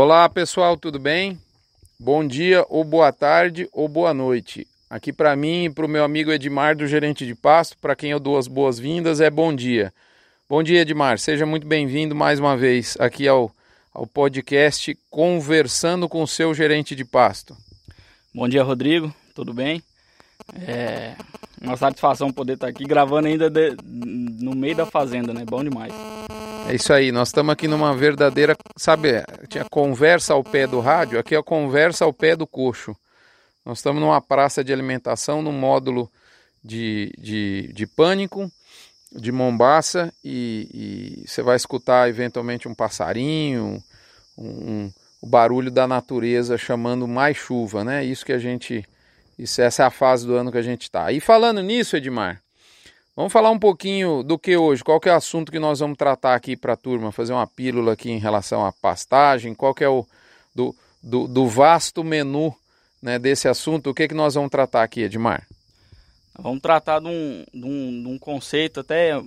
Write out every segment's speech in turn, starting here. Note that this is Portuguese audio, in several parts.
Olá pessoal, tudo bem? Bom dia, ou boa tarde, ou boa noite. Aqui para mim e para o meu amigo Edmar, do Gerente de Pasto, para quem eu dou as boas-vindas, é bom dia. Bom dia, Edmar. Seja muito bem-vindo mais uma vez aqui ao, ao podcast Conversando com o seu Gerente de Pasto. Bom dia, Rodrigo. Tudo bem? É uma satisfação poder estar aqui gravando ainda de, no meio da fazenda, né? Bom demais. É isso aí, nós estamos aqui numa verdadeira, sabe, tinha conversa ao pé do rádio, aqui é a conversa ao pé do coxo. Nós estamos numa praça de alimentação, num módulo de, de, de pânico, de Mombaça, e, e, você vai escutar eventualmente um passarinho, um, um, o barulho da natureza chamando mais chuva, né? Isso que a gente. Isso, essa é a fase do ano que a gente está. E falando nisso, Edmar, vamos falar um pouquinho do que hoje, qual que é o assunto que nós vamos tratar aqui para a turma, fazer uma pílula aqui em relação à pastagem, qual que é o do, do, do vasto menu né, desse assunto, o que, que nós vamos tratar aqui, Edmar? Vamos tratar de um, de um, de um conceito até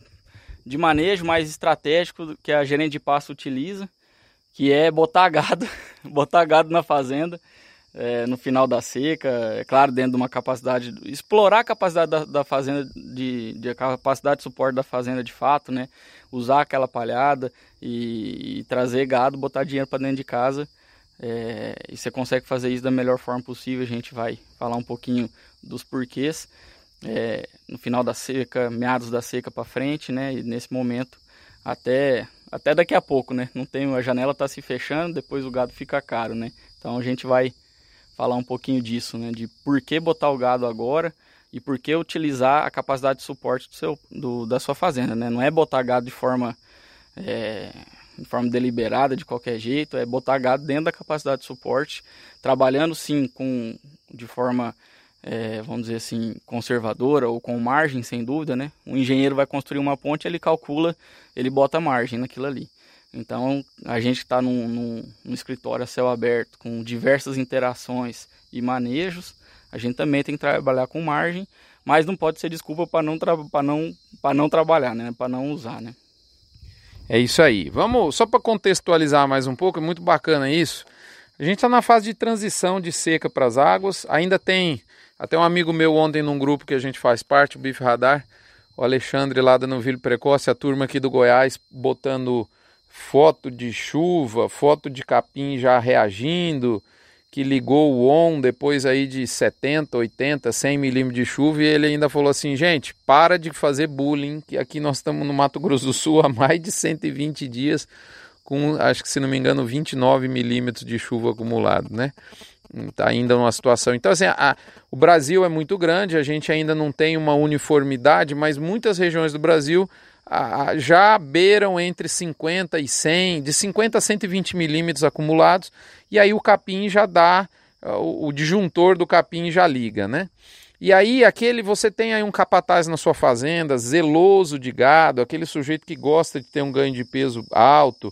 de manejo mais estratégico que a gerente de pasto utiliza, que é botar gado, botar gado na fazenda é, no final da seca, é claro, dentro de uma capacidade, explorar a capacidade da, da fazenda, de, de, capacidade de suporte da fazenda de fato, né? Usar aquela palhada e, e trazer gado, botar dinheiro para dentro de casa é, e você consegue fazer isso da melhor forma possível. A gente vai falar um pouquinho dos porquês é, no final da seca, meados da seca para frente, né? E nesse momento até até daqui a pouco, né? Não tem a janela está se fechando, depois o gado fica caro, né? Então a gente vai falar um pouquinho disso, né? De por que botar o gado agora e por que utilizar a capacidade de suporte do seu, do, da sua fazenda, né? Não é botar gado de forma é, de forma deliberada, de qualquer jeito, é botar gado dentro da capacidade de suporte, trabalhando sim com de forma, é, vamos dizer assim, conservadora ou com margem, sem dúvida, né? O engenheiro vai construir uma ponte, ele calcula, ele bota margem naquilo ali. Então, a gente está num, num, num, escritório a céu aberto, com diversas interações e manejos, a gente também tem que trabalhar com margem, mas não pode ser desculpa para não, não, não trabalhar, né? para não usar. Né? É isso aí. Vamos, só para contextualizar mais um pouco, é muito bacana isso. A gente está na fase de transição de seca para as águas. Ainda tem, até um amigo meu ontem num grupo que a gente faz parte, o Bife Radar, o Alexandre lá da Novilho Precoce, a turma aqui do Goiás, botando foto de chuva, foto de capim já reagindo, que ligou o ON depois aí de 70, 80, 100 milímetros de chuva e ele ainda falou assim, gente, para de fazer bullying, que aqui nós estamos no Mato Grosso do Sul há mais de 120 dias com, acho que se não me engano, 29 milímetros de chuva acumulado, né? Está ainda numa situação. Então, assim, a, o Brasil é muito grande, a gente ainda não tem uma uniformidade, mas muitas regiões do Brasil já beiram entre 50 e 100, de 50 a 120 milímetros acumulados, e aí o capim já dá, o, o disjuntor do capim já liga, né? E aí aquele você tem aí um capataz na sua fazenda, zeloso de gado, aquele sujeito que gosta de ter um ganho de peso alto,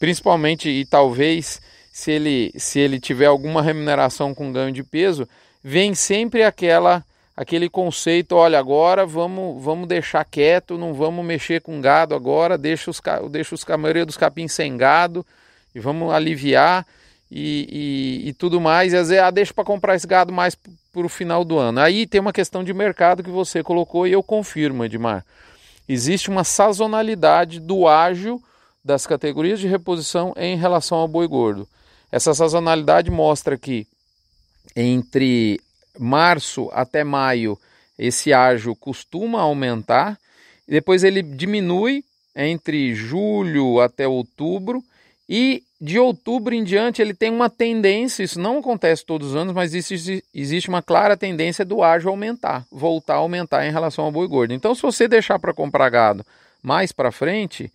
principalmente e talvez se ele se ele tiver alguma remuneração com ganho de peso, vem sempre aquela aquele conceito, olha, agora vamos, vamos deixar quieto, não vamos mexer com gado agora, deixa os, deixa os, a maioria dos capins sem gado e vamos aliviar e, e, e tudo mais. E às vezes, ah, deixa para comprar esse gado mais para o final do ano. Aí tem uma questão de mercado que você colocou e eu confirmo, Edmar. Existe uma sazonalidade do ágio das categorias de reposição em relação ao boi gordo. Essa sazonalidade mostra que entre março até maio, esse ágio costuma aumentar, depois ele diminui entre julho até outubro, e de outubro em diante ele tem uma tendência, isso não acontece todos os anos, mas existe, existe uma clara tendência do ágio aumentar, voltar a aumentar em relação ao boi gordo. Então, se você deixar para comprar gado mais para frente,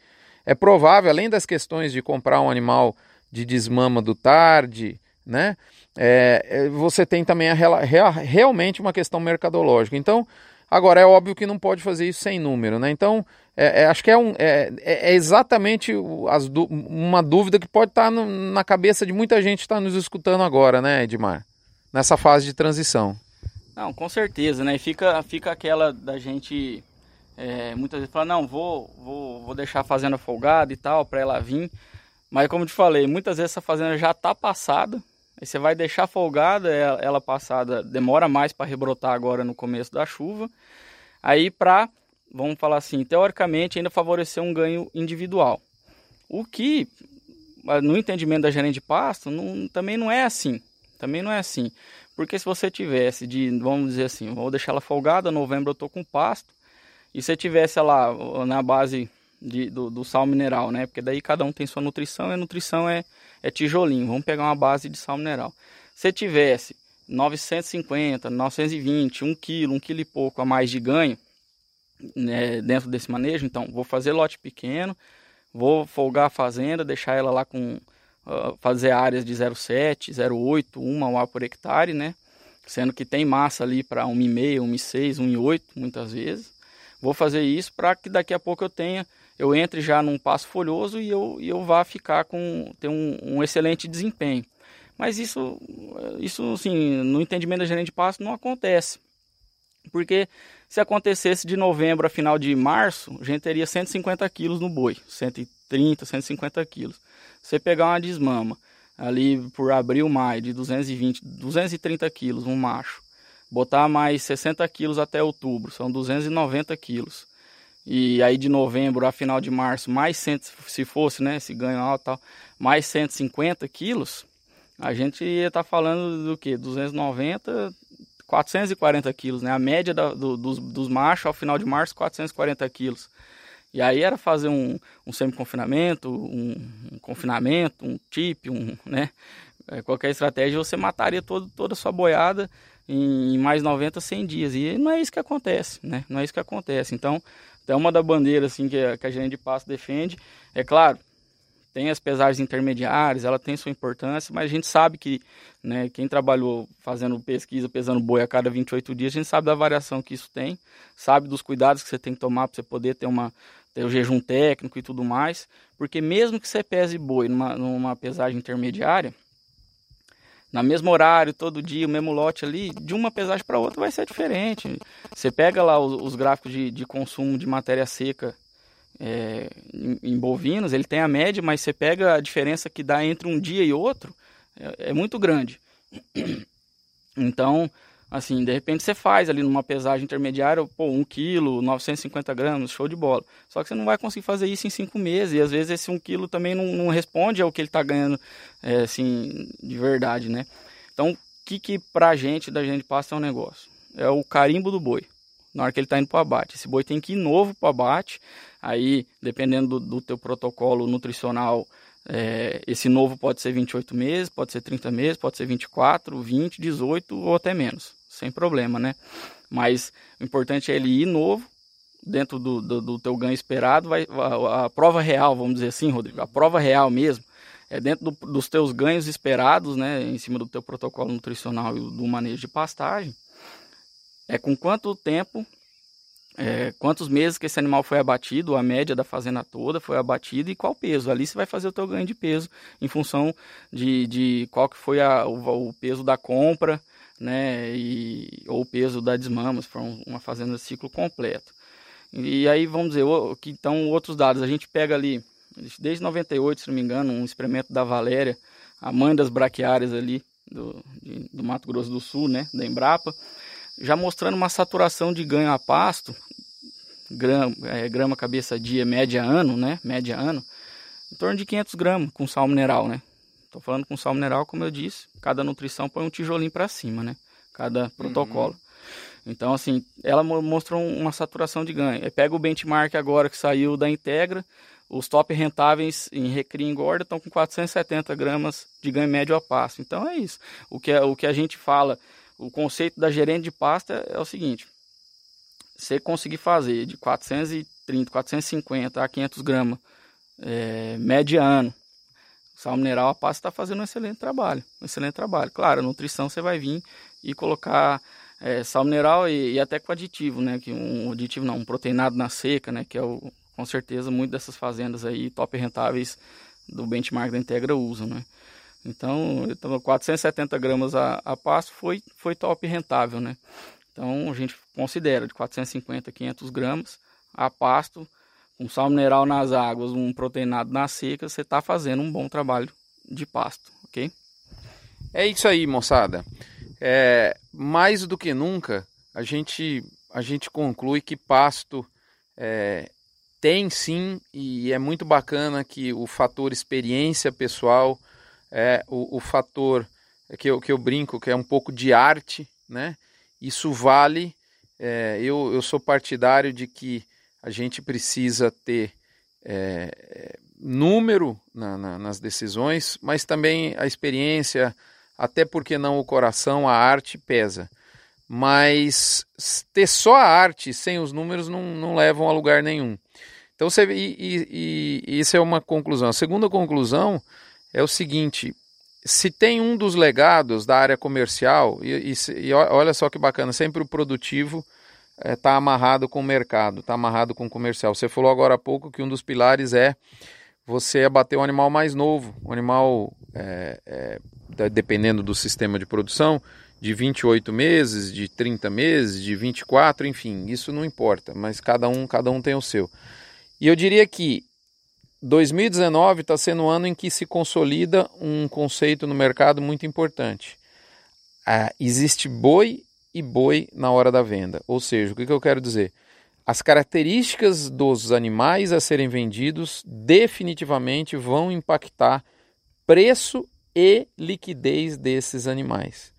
é provável, além das questões de comprar um animal de desmama do tarde, né? É, é, você tem também a, a, realmente uma questão mercadológica. Então, agora é óbvio que não pode fazer isso sem número, né? Então, é, é, acho que é, um, é, é, é exatamente as, uma dúvida que pode estar no, na cabeça de muita gente que está nos escutando agora, né, Edmar? Nessa fase de transição. Não, com certeza, né? Fica, fica aquela da gente muitas vezes falar, não, vou, vou, vou deixar a fazenda folgada e tal, para ela vir. Mas como te falei, muitas vezes essa fazenda já está passada, aí você vai deixar folgada, ela, ela passada demora mais para rebrotar agora no começo da chuva, aí para, vamos falar assim, teoricamente ainda favorecer um ganho individual. O que, no entendimento da gerente de pasto, não, também não é assim, também não é assim. Porque se você tivesse de, vamos dizer assim, vou deixar ela folgada, novembro eu tô com pasto, e se tivesse lá na base de, do, do, sal mineral, né? Porque daí cada um tem sua nutrição e a nutrição é, é tijolinho. Vamos pegar uma base de sal mineral. Se tivesse 950, 920, 1 quilo, 1 quilo e pouco a mais de ganho né, dentro desse manejo, então vou fazer lote pequeno, vou folgar a fazenda, deixar ela lá com uh, fazer áreas de 0,7, 0,8, 1 UA por hectare, né? Sendo que tem massa ali para 1,5, 1,6, 1,8 muitas vezes. Vou fazer isso para que daqui a pouco eu tenha eu entre já num passo folhoso e eu, e eu vá ficar com ter um, um excelente desempenho. Mas isso, isso assim, no entendimento da gerente de passo não acontece. Porque se acontecesse de novembro a final de março, a gente teria 150 quilos no boi, 130, 150 quilos. Você pegar uma desmama ali por abril, maio, de 220, 230 quilos, um macho, botar mais 60 quilos até outubro, são 290 quilos e aí de novembro a final de março, mais 100, se fosse, né, se ganho alto tal, mais 150 quilos, a gente ia estar tá falando do que? 290, 440 quilos, né? A média da, do, dos, dos machos ao final de março, 440 quilos. E aí era fazer um, um semi-confinamento, um, um, confinamento, um tip, um, né? É, qualquer estratégia, você mataria todo, toda a sua boiada em mais 90, 100 dias. E não é isso que acontece, né? Não é isso que acontece. Então, então, uma da bandeira assim que a, que a gerente de pasto defende, é claro, tem as pesagens intermediárias, ela tem sua importância, mas a gente sabe que né, quem trabalhou fazendo pesquisa, pesando boi a cada 28 dias, a gente sabe da variação que isso tem, sabe dos cuidados que você tem que tomar para você poder ter, uma, ter o jejum técnico e tudo mais, porque mesmo que você pese boi numa, numa pesagem intermediária, na mesmo horário, todo dia, o mesmo lote ali, de uma pesagem para outra vai ser diferente. Você pega lá os, os gráficos de, de, consumo de matéria seca é, em, em, bovinos, ele tem a média, mas você pega a diferença que dá entre um dia e outro, é, é muito grande. Então, Assim, de repente você faz ali numa pesagem intermediária, pô, 1 kg, 950 gramas, show de bola. Só que você não vai conseguir fazer isso em 5 meses. E às vezes esse 1 kg também não, não, responde ao que ele está ganhando, é, assim, de verdade, né? Então, o que que pra gente, da gente passa é um negócio? É o carimbo do boi. Na hora que ele está indo para o abate. Esse boi tem que ir novo para o abate. Aí, dependendo do, do teu protocolo nutricional, é, esse novo pode ser 28 meses, pode ser 30 meses, pode ser 24, 20, 18 ou até menos sem problema, né? Mas o importante é ele ir novo, dentro do, do, do teu ganho esperado, vai, a, a, prova real, vamos dizer assim, Rodrigo, a prova real mesmo, é dentro do, dos teus ganhos esperados, né, em cima do teu protocolo nutricional e do manejo de pastagem, é com quanto tempo, é, quantos meses que esse animal foi abatido, a média da fazenda toda foi abatida e qual peso. Ali você vai fazer o teu ganho de peso em função de, de qual que foi a, o, o peso da compra, né, e, ou o peso da desmama, se for uma fazenda ciclo completo. E aí vamos dizer, que então outros dados, a gente pega ali, desde 98, se não me engano, um experimento da Valéria, a mãe das braquiárias ali do, de, do Mato Grosso do Sul, né, da Embrapa, já mostrando uma saturação de ganho a pasto, grama, é, grama cabeça dia média ano, né, média ano, em torno de 500 gramas com sal mineral, né, Estou falando com sal mineral, como eu disse, cada nutrição põe um tijolinho para cima, né? Cada protocolo. Uhum. Então, assim, ela mostrou uma saturação de ganho. pega o benchmark agora que saiu da Integra, os top rentáveis em recria e engorda estão com 470 gramas de ganho médio a pasto. Então é isso. O que, é, o que a gente fala, o conceito da gerente de pasta é o seguinte: você conseguir fazer de 430, 450 a 500 gramas é, mediano Sal mineral, a pasta está fazendo um excelente trabalho. Um excelente trabalho. Claro, a nutrição você vai vir e colocar é, sal mineral e, e, até com aditivo, né? Que um aditivo não, um proteinado na seca, né? Que é o, com certeza muitas dessas fazendas aí top rentáveis do benchmark da Integra usam, né? Então, 470 gramas a, a pasto foi, foi top rentável, né? Então, a gente considera de 450 a 500 gramas a pasto um sal mineral nas águas, um proteinado na seca, você está fazendo um bom trabalho de pasto, ok? É isso aí, moçada. É, mais do que nunca, a gente, a gente conclui que pasto é, tem sim, e é muito bacana que o fator experiência pessoal, é o, o fator que eu, que eu brinco, que é um pouco de arte, né? Isso vale. É, eu, eu sou partidário de que a gente precisa ter é, número na, na, nas decisões, mas também a experiência, até porque não o coração, a arte pesa. Mas ter só a arte sem os números não, não levam a lugar nenhum. Então você e, e, e isso é uma conclusão. A segunda conclusão é o seguinte: se tem um dos legados da área comercial, e, e, e olha só que bacana, sempre o produtivo está é, tá amarrado com o mercado, está amarrado com o comercial. Você falou agora há pouco que um dos pilares é você abater um animal mais novo, um animal, é, é, dependendo do sistema de produção, de 28 meses, de 30 meses, de 24, enfim, isso não importa, mas cada um, cada um tem o seu. E eu diria que 2019 está sendo um ano em que se consolida um conceito no mercado muito importante. Ah, existe boi e boi na hora da venda. Ou seja, o que, eu quero dizer? As características dos animais a serem vendidos definitivamente vão impactar preço e liquidez desses animais.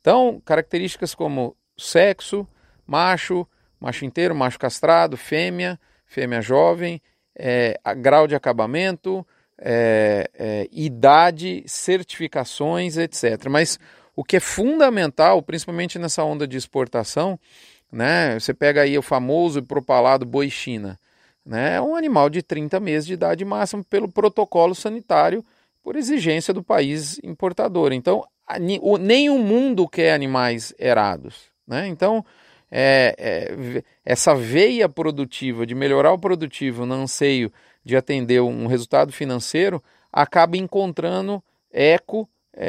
Então, características como sexo, macho, macho inteiro, macho castrado, fêmea, fêmea jovem, é, grau de acabamento, é, é, idade, certificações, etc. Mas o que é fundamental, principalmente nessa onda de exportação, né, você pega aí o famoso e propalado boi China, né, é um animal de 30 meses de idade máxima pelo protocolo sanitário, por exigência do país importador. Então, nem o mundo quer animais erados. Né? Então, é, é, essa veia produtiva de melhorar o produtivo no anseio de atender um resultado financeiro acaba encontrando eco é,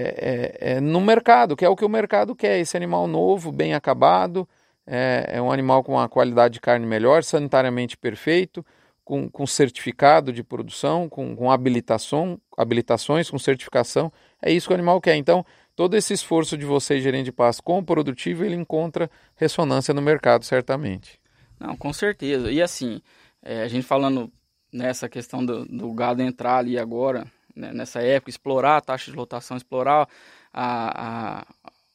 é, é, no mercado, que é o que o mercado quer. Esse animal novo, bem acabado, é, é um animal com uma qualidade de carne melhor, sanitariamente perfeito, com, com certificado de produção, com, com habilitação, habilitações, com certificação. É isso que o animal quer. Então, todo esse esforço de você, gerente de pasto, com o produtivo, ele encontra ressonância no mercado, certamente. Não, com certeza. E assim, é, a gente falando nessa questão do, do gado entrar ali agora, né, nessa época, explorar a taxa de lotação, explorar a, a,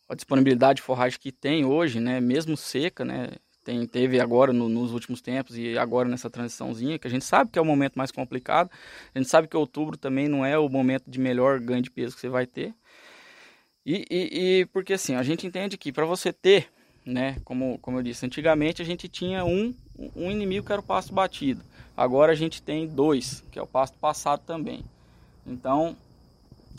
a, disponibilidade de forragem que tem hoje, né, mesmo seca, né, tem, teve agora no, nos últimos tempos e agora nessa transiçãozinha, que a gente sabe que é o momento mais complicado, a gente sabe que outubro também não é o momento de melhor ganho de peso que você vai ter, e, e, e porque assim, a gente entende que para você ter, né, como, como eu disse, antigamente a gente tinha um, um inimigo que era o pasto batido. Agora a gente tem dois, que é o pasto passado também. Então,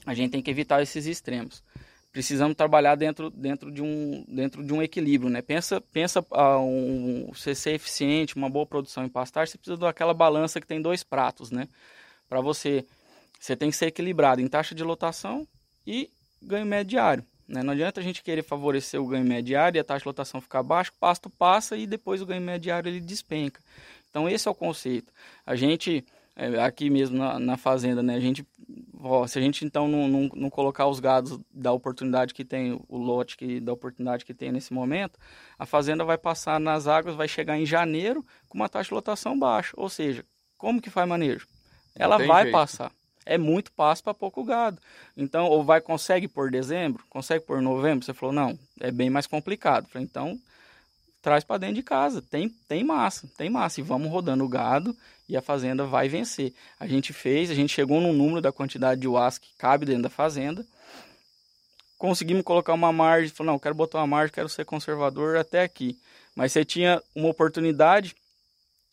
a gente tem que evitar esses extremos. Precisamos trabalhar dentro, dentro, de, um, dentro de um equilíbrio, né? Pensa, pensa uh, um, você ser eficiente, uma boa produção em pastagem, você precisa daquela balança que tem dois pratos, né? Para você, você tem que ser equilibrado em taxa de lotação e ganho médio diário. Né? Não adianta a gente querer favorecer o ganho médio diário e a taxa de lotação ficar baixa, o pasto passa e depois o ganho médio diário ele despenca. Então esse é o conceito. A gente, aqui mesmo na, na, fazenda, né? a gente, ó, se a gente então não, não, não, colocar os gados da oportunidade que tem, o lote que, da oportunidade que tem nesse momento, a fazenda vai passar nas águas, vai chegar em janeiro com uma taxa de lotação baixa. Ou seja, como que faz manejo? Ela vai jeito. passar é muito passo para pouco gado. Então, ou vai consegue por dezembro, consegue por novembro? Você falou, não, é bem mais complicado. Falei, então, traz para dentro de casa. Tem, tem massa, tem massa. E vamos rodando o gado e a fazenda vai vencer. A gente fez, a gente chegou num número da quantidade de uas que cabe dentro da fazenda. Conseguimos colocar uma margem, falou, não, quero botar uma margem, quero ser conservador até aqui. Mas você tinha uma oportunidade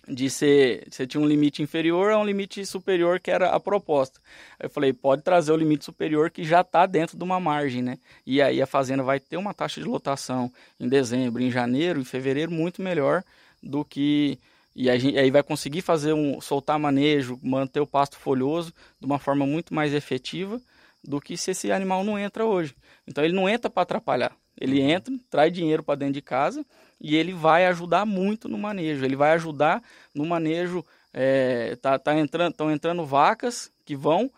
de ser, você tinha um limite inferior a um limite superior que era a proposta. Eu falei, pode trazer o limite superior que já está dentro de uma margem, né? E aí a fazenda vai ter uma taxa de lotação em dezembro, em janeiro, em fevereiro muito melhor do que e aí vai conseguir fazer um soltar manejo, manter o pasto folhoso de uma forma muito mais efetiva do que se esse animal não entra hoje. Então ele não entra para atrapalhar. Ele entra, traz dinheiro para dentro de casa e ele vai ajudar muito no manejo. Ele vai ajudar no manejo é, tá, tá entrando, estão entrando vacas que vão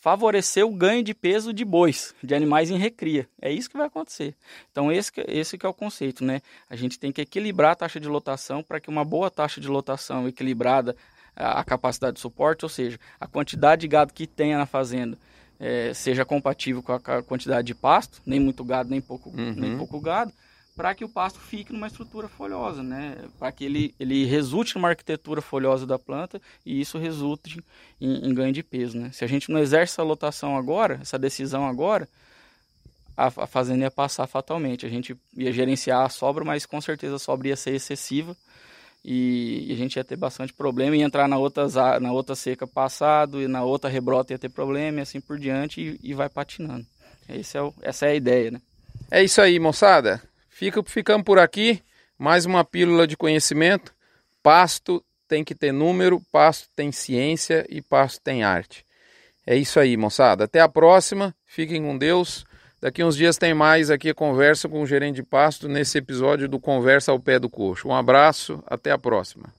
favorecer o ganho de peso de bois, de animais em recria. É isso que vai acontecer. Então esse, esse que é o conceito, né? A gente tem que equilibrar a taxa de lotação para que uma boa taxa de lotação equilibrada a, a capacidade de suporte, ou seja, a quantidade de gado que tenha na fazenda é, seja compatível com a quantidade de pasto, nem muito gado, nem pouco, uhum. nem pouco gado, para que o pasto fique numa estrutura folhosa, né? Para que ele, ele resulte numa arquitetura folhosa da planta e isso resulte em, em, ganho de peso, né? Se a gente não exerce essa lotação agora, essa decisão agora, a, a fazenda ia passar fatalmente. A gente ia gerenciar a sobra, mas com certeza a sobra ia ser excessiva e, e a gente ia ter bastante problema e entrar na outra, na outra seca passado e na outra rebrota ia ter problema e assim por diante e, e vai patinando. É o, essa é a ideia, né? É isso aí, moçada. Fica, ficamos por aqui. Mais uma pílula de conhecimento. Pasto tem que ter número, pasto tem ciência e pasto tem arte. É isso aí, moçada. Até a próxima. Fiquem com Deus. Daqui uns dias tem mais aqui a conversa com o gerente de pasto nesse episódio do Conversa ao Pé do Coxo. Um abraço, até a próxima.